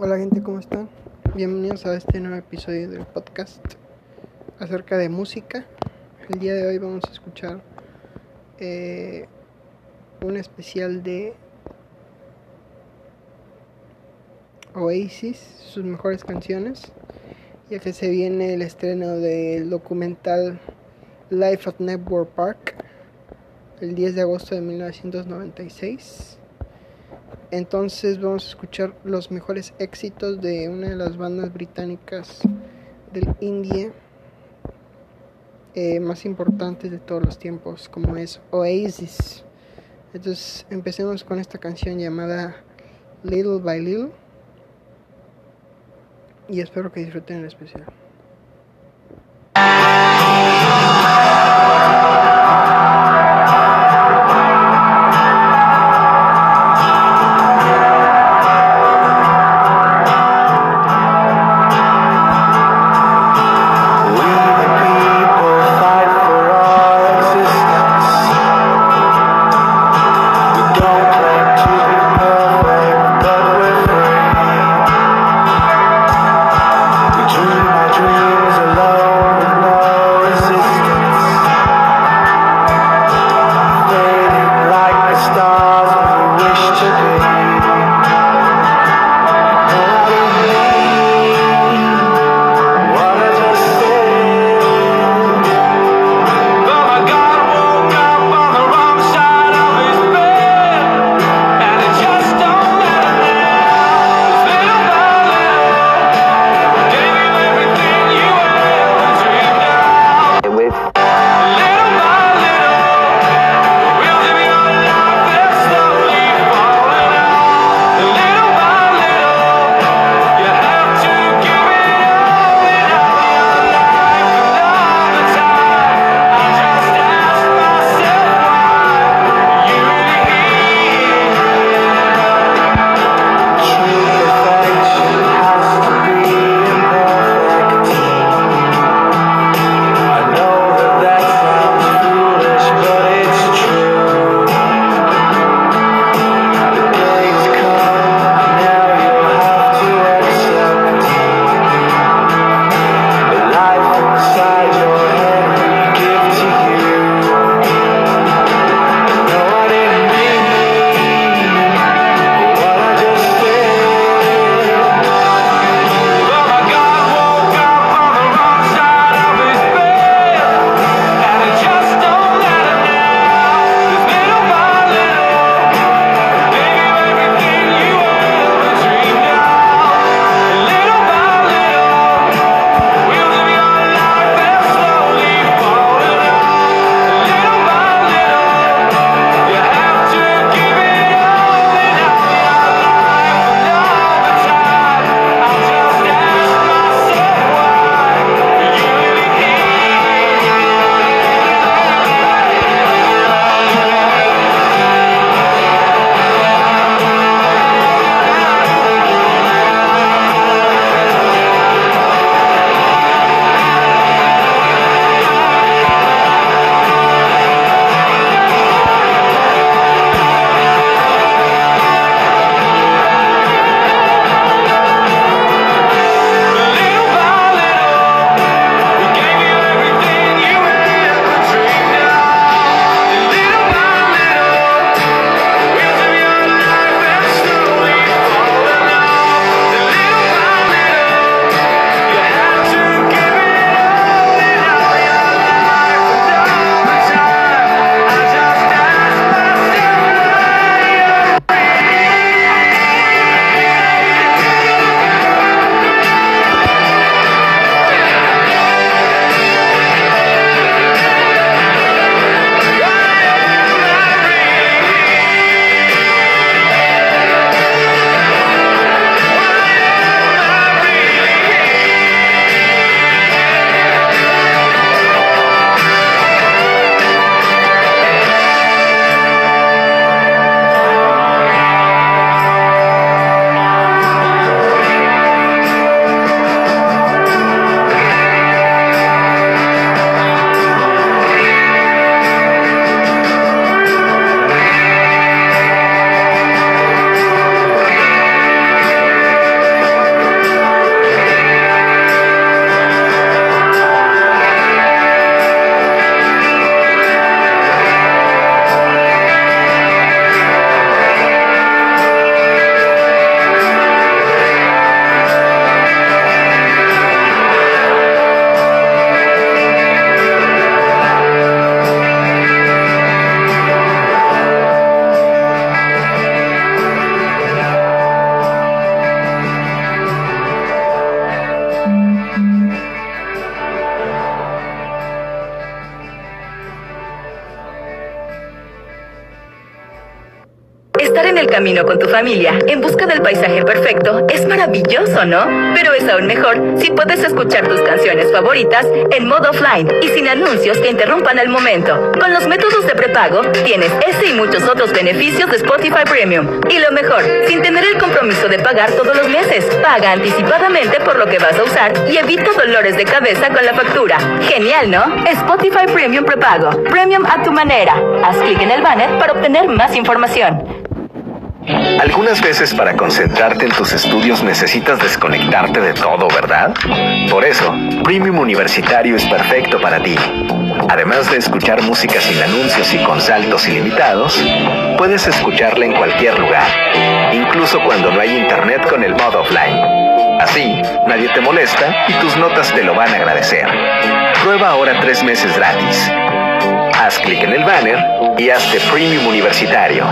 Hola gente, ¿cómo están? Bienvenidos a este nuevo episodio del podcast acerca de música. El día de hoy vamos a escuchar eh, un especial de Oasis, sus mejores canciones, ya que se viene el estreno del documental Life at Network Park el 10 de agosto de 1996. Entonces vamos a escuchar los mejores éxitos de una de las bandas británicas del indie eh, más importantes de todos los tiempos, como es Oasis. Entonces empecemos con esta canción llamada Little by Little y espero que disfruten el especial. Camino con tu familia en busca del paisaje perfecto es maravilloso, ¿no? Pero es aún mejor si puedes escuchar tus canciones favoritas en modo offline y sin anuncios que interrumpan el momento. Con los métodos de prepago tienes ese y muchos otros beneficios de Spotify Premium. Y lo mejor, sin tener el compromiso de pagar todos los meses. Paga anticipadamente por lo que vas a usar y evita dolores de cabeza con la factura. Genial, ¿no? Spotify Premium prepago. Premium a tu manera. Haz clic en el banner para obtener más información. Algunas veces para concentrarte en tus estudios necesitas desconectarte de todo, ¿verdad? Por eso, Premium Universitario es perfecto para ti. Además de escuchar música sin anuncios y con saltos ilimitados, puedes escucharla en cualquier lugar, incluso cuando no hay internet con el modo offline. Así, nadie te molesta y tus notas te lo van a agradecer. Prueba ahora tres meses gratis. Haz clic en el banner y hazte Premium Universitario.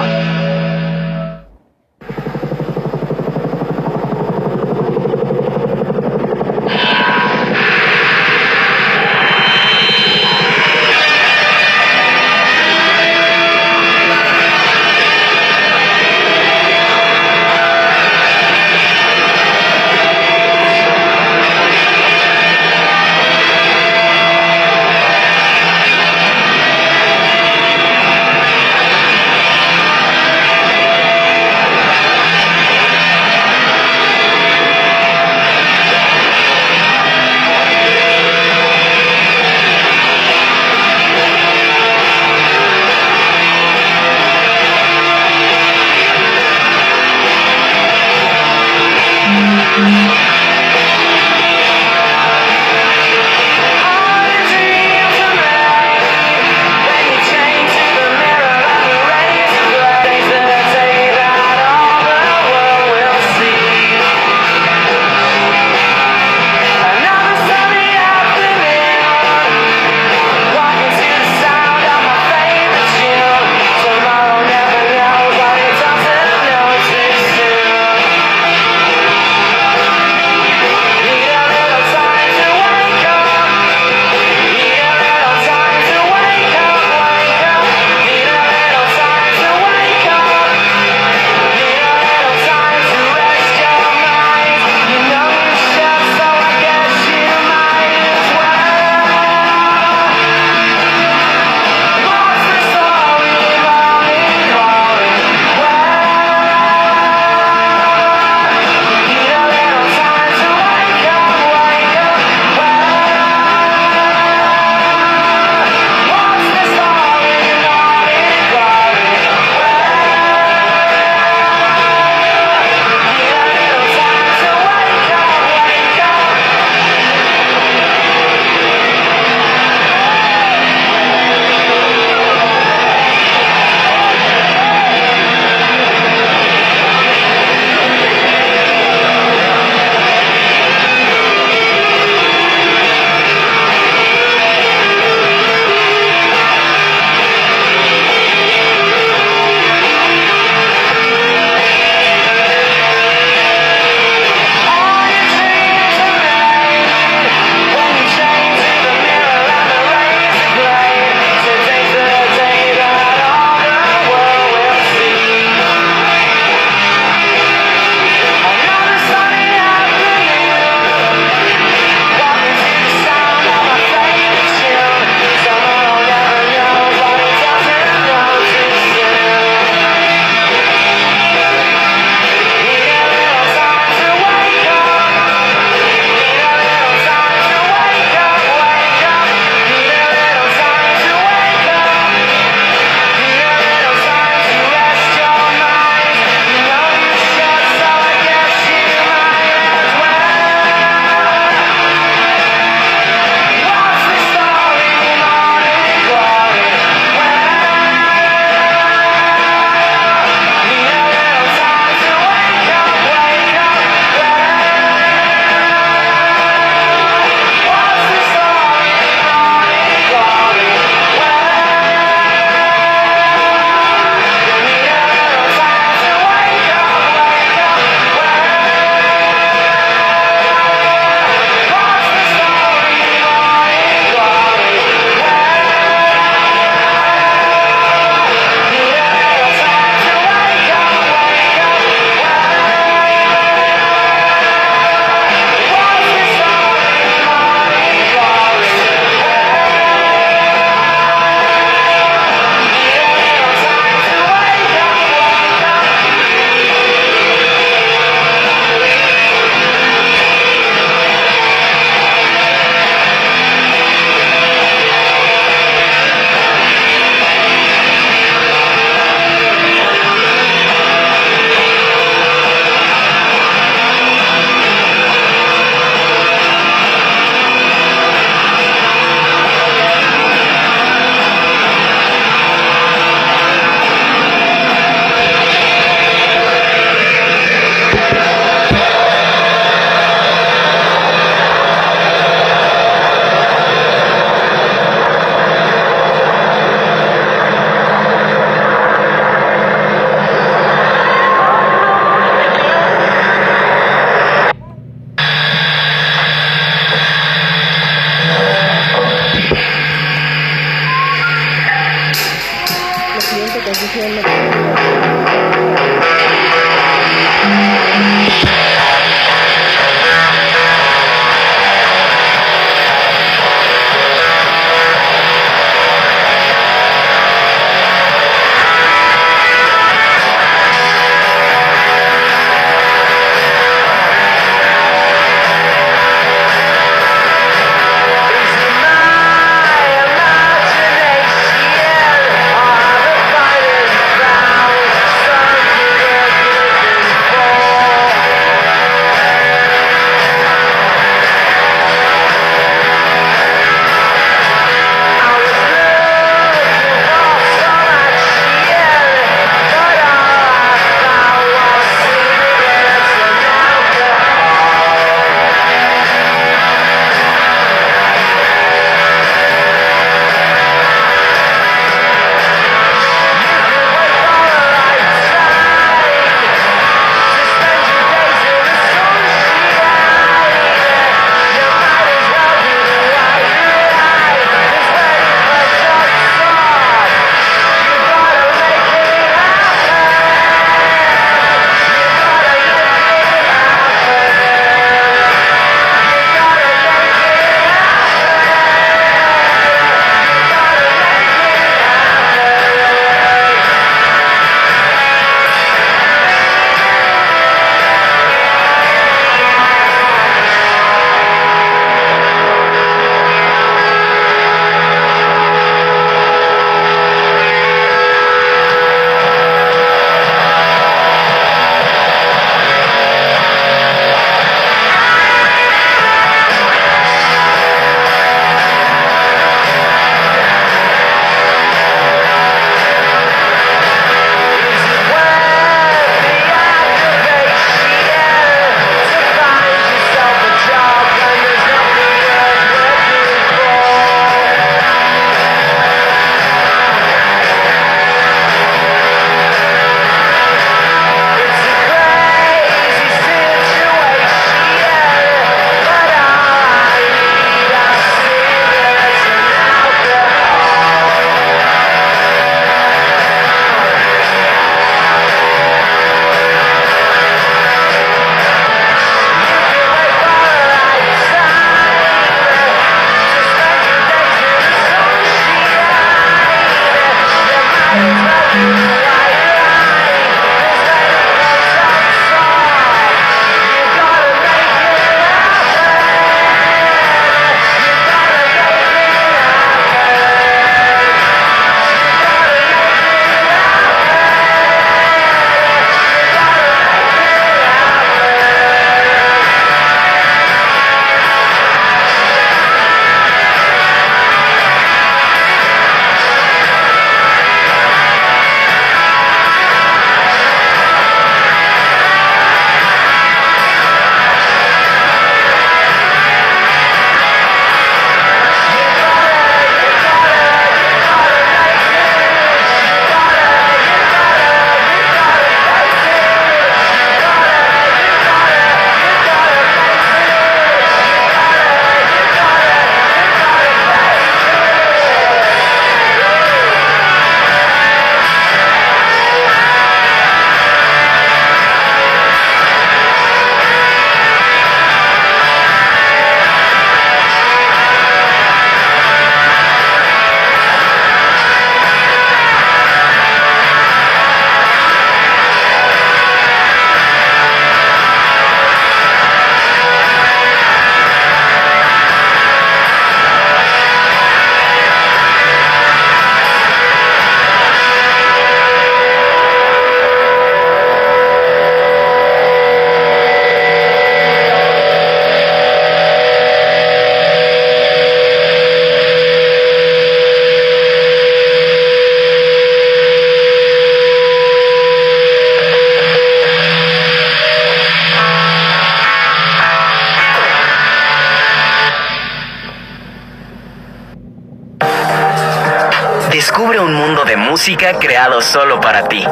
Música creado solo para ti.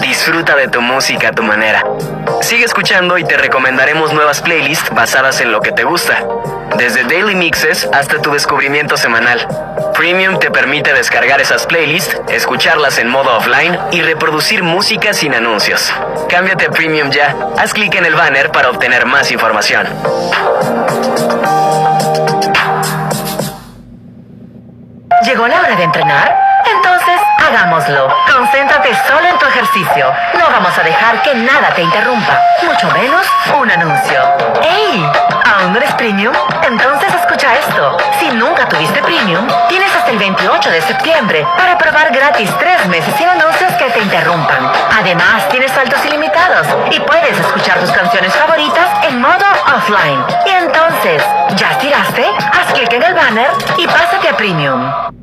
Disfruta de tu música a tu manera. Sigue escuchando y te recomendaremos nuevas playlists basadas en lo que te gusta. Desde daily mixes hasta tu descubrimiento semanal. Premium te permite descargar esas playlists, escucharlas en modo offline y reproducir música sin anuncios. Cámbiate a Premium ya. Haz clic en el banner para obtener más información. ¿Llegó la hora de entrenar? Hagámoslo. Concéntrate solo en tu ejercicio. No vamos a dejar que nada te interrumpa, mucho menos un anuncio. ¡Ey! ¿Aún no eres premium? Entonces escucha esto. Si nunca tuviste premium, tienes hasta el 28 de septiembre para probar gratis tres meses sin anuncios que te interrumpan. Además, tienes saltos ilimitados y puedes escuchar tus canciones favoritas en modo offline. Y entonces, ¿ya estiraste? Haz clic en el banner y pásate a premium.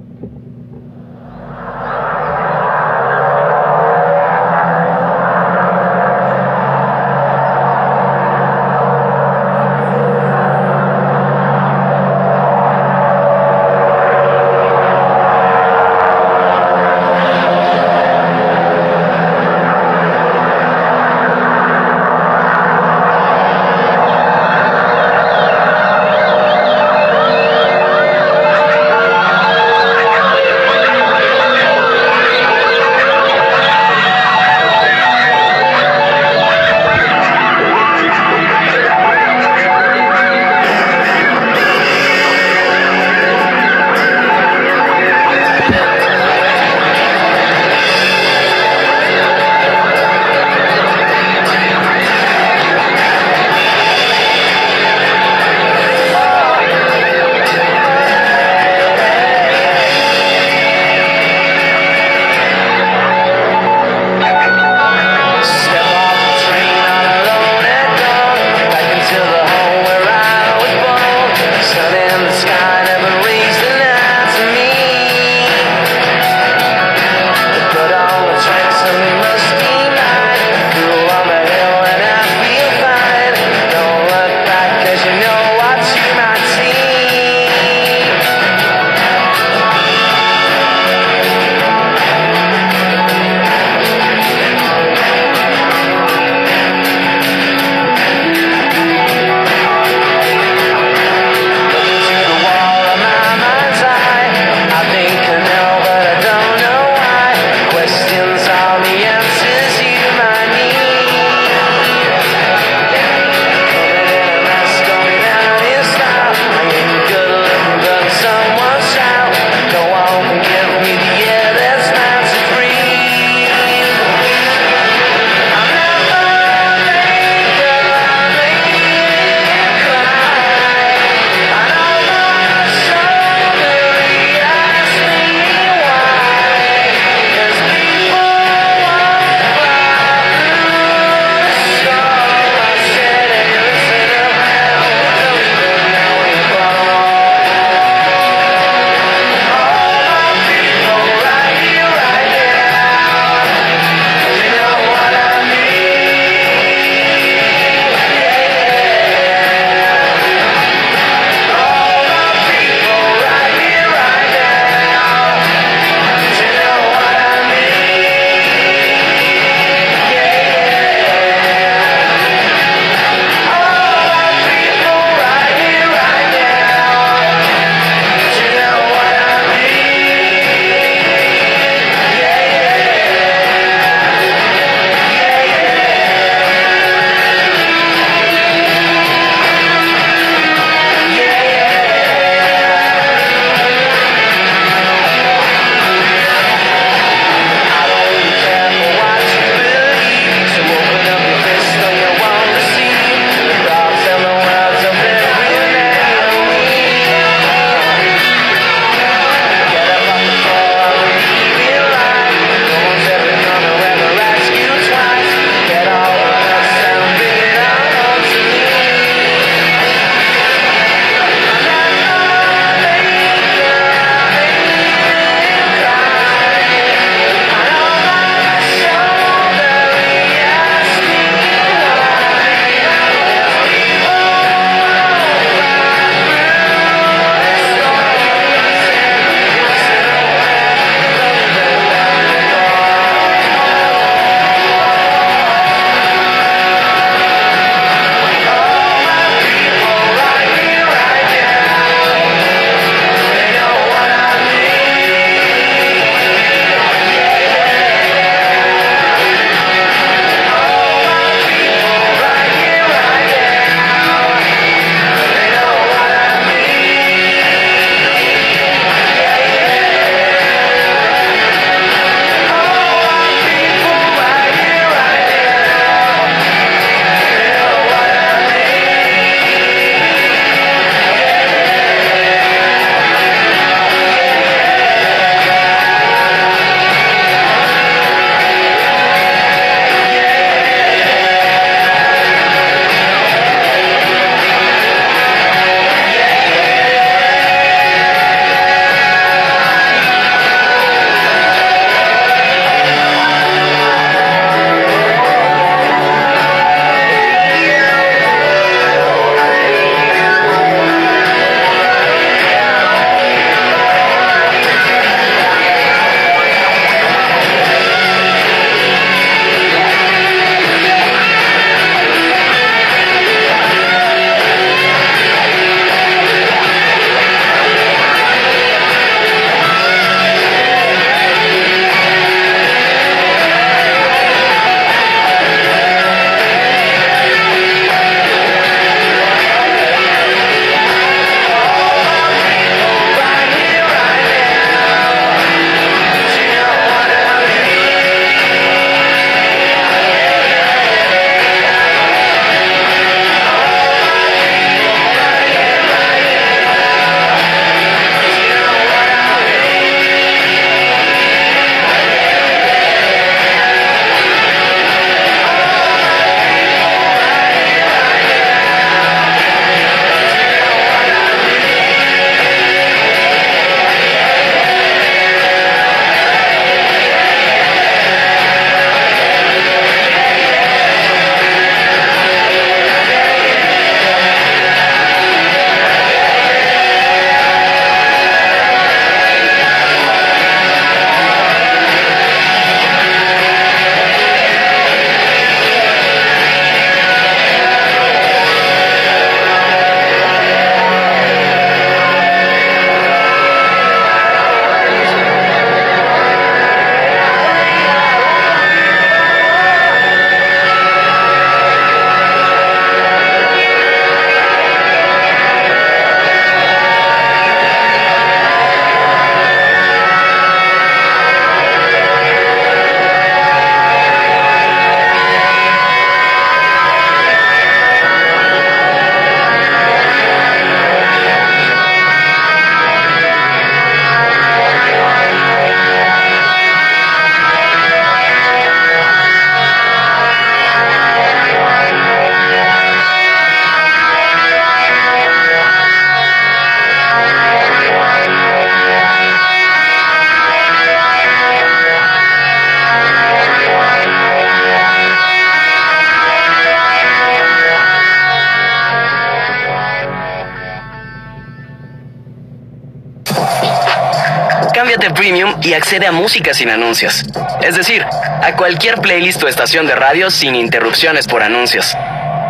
Y accede a música sin anuncios. Es decir, a cualquier playlist o estación de radio sin interrupciones por anuncios.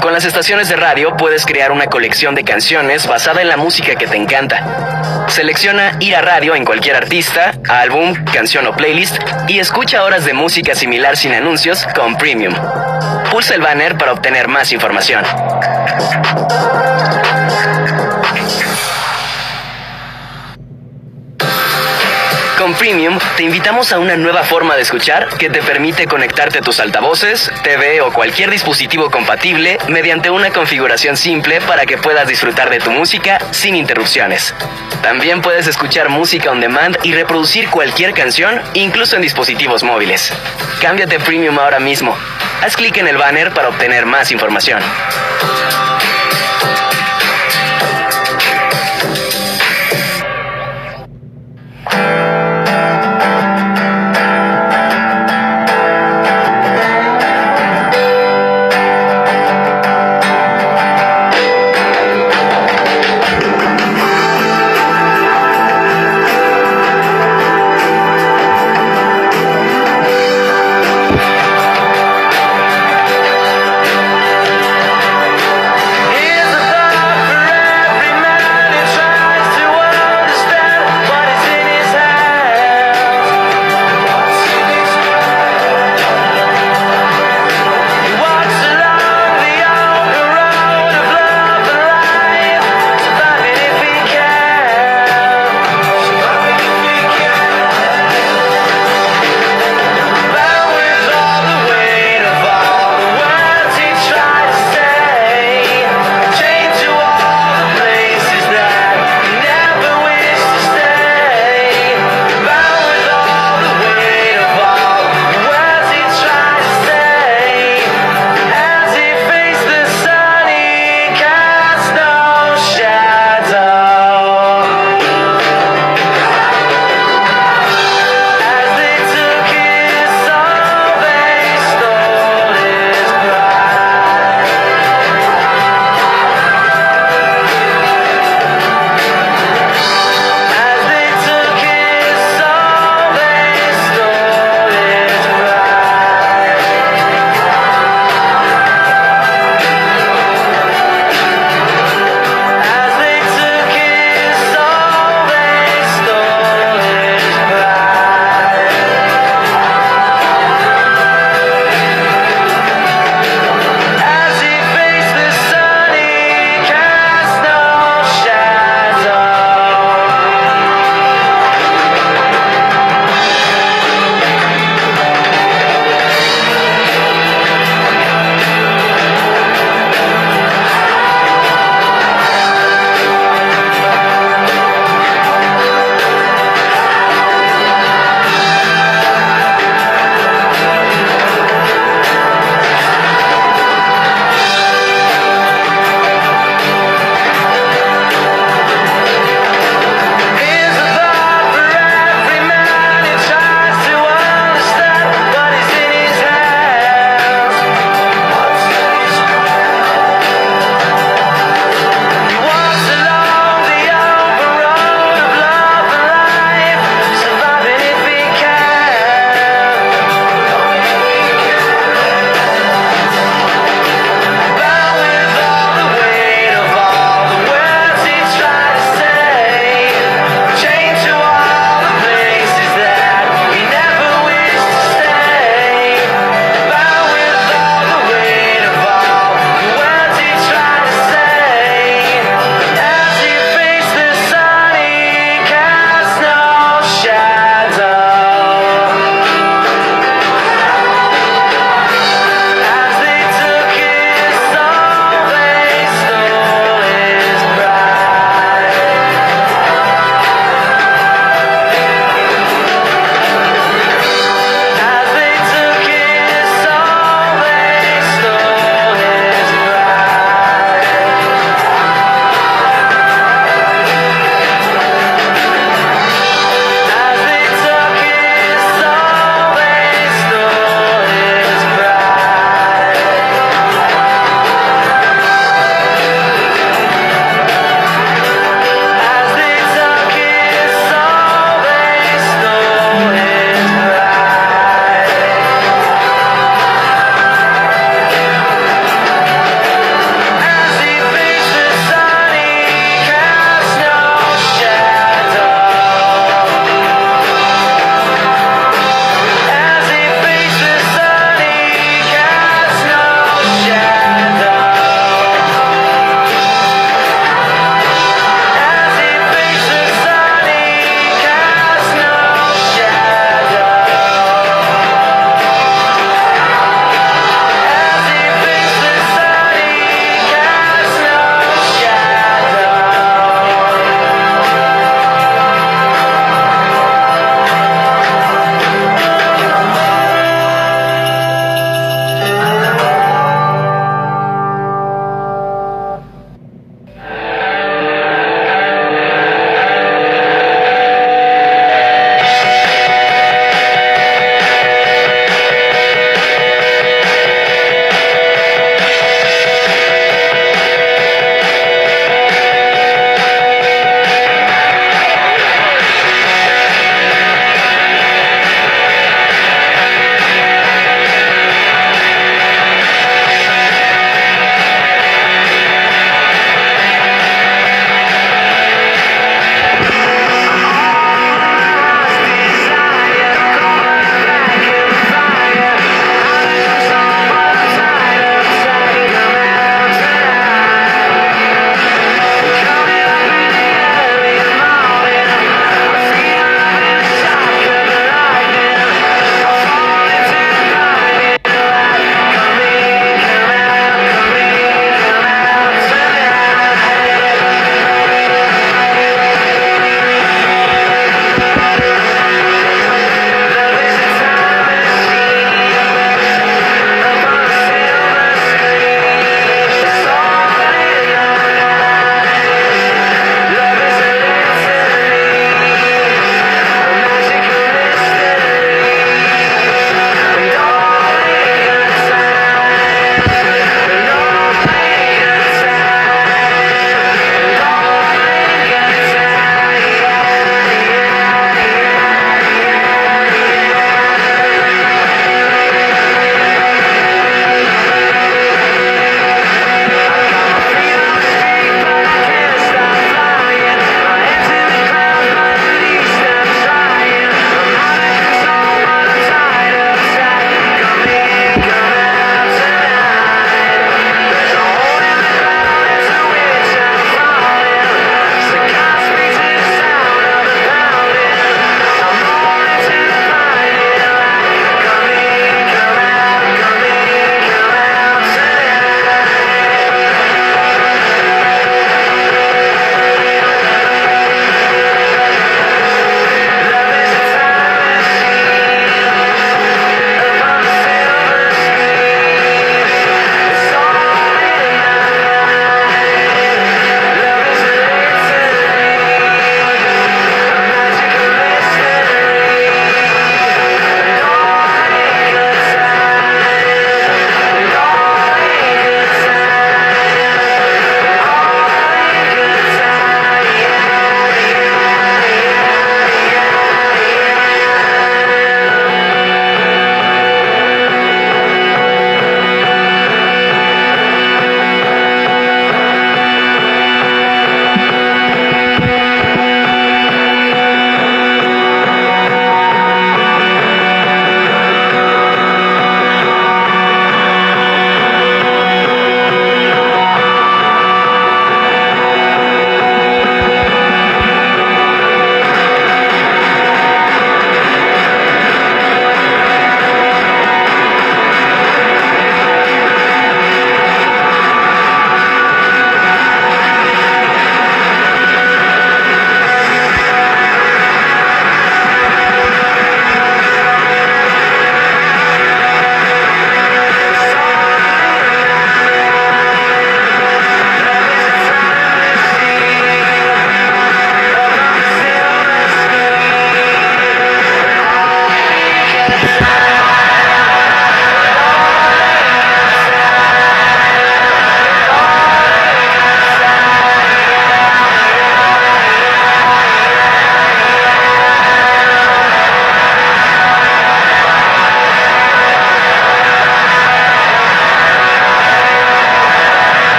Con las estaciones de radio puedes crear una colección de canciones basada en la música que te encanta. Selecciona ir a radio en cualquier artista, álbum, canción o playlist y escucha horas de música similar sin anuncios con Premium. Pulsa el banner para obtener más información. Premium te invitamos a una nueva forma de escuchar que te permite conectarte a tus altavoces, TV o cualquier dispositivo compatible mediante una configuración simple para que puedas disfrutar de tu música sin interrupciones. También puedes escuchar música on demand y reproducir cualquier canción, incluso en dispositivos móviles. Cámbiate Premium ahora mismo. Haz clic en el banner para obtener más información.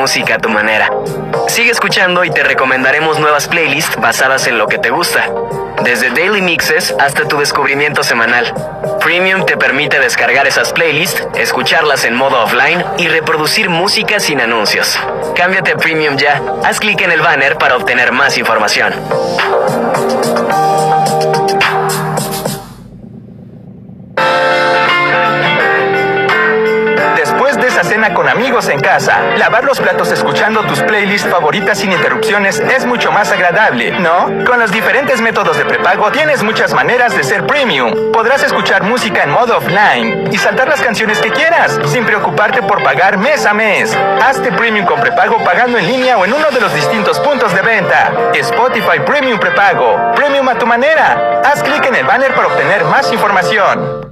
Música a tu manera. Sigue escuchando y te recomendaremos nuevas playlists basadas en lo que te gusta. Desde daily mixes hasta tu descubrimiento semanal. Premium te permite descargar esas playlists, escucharlas en modo offline y reproducir música sin anuncios. Cámbiate a Premium ya. Haz clic en el banner para obtener más información. Con amigos en casa, lavar los platos escuchando tus playlists favoritas sin interrupciones es mucho más agradable, ¿no? Con los diferentes métodos de prepago tienes muchas maneras de ser premium. Podrás escuchar música en modo offline y saltar las canciones que quieras, sin preocuparte por pagar mes a mes. Hazte premium con prepago pagando en línea o en uno de los distintos puntos de venta. Spotify Premium Prepago. Premium a tu manera. Haz clic en el banner para obtener más información.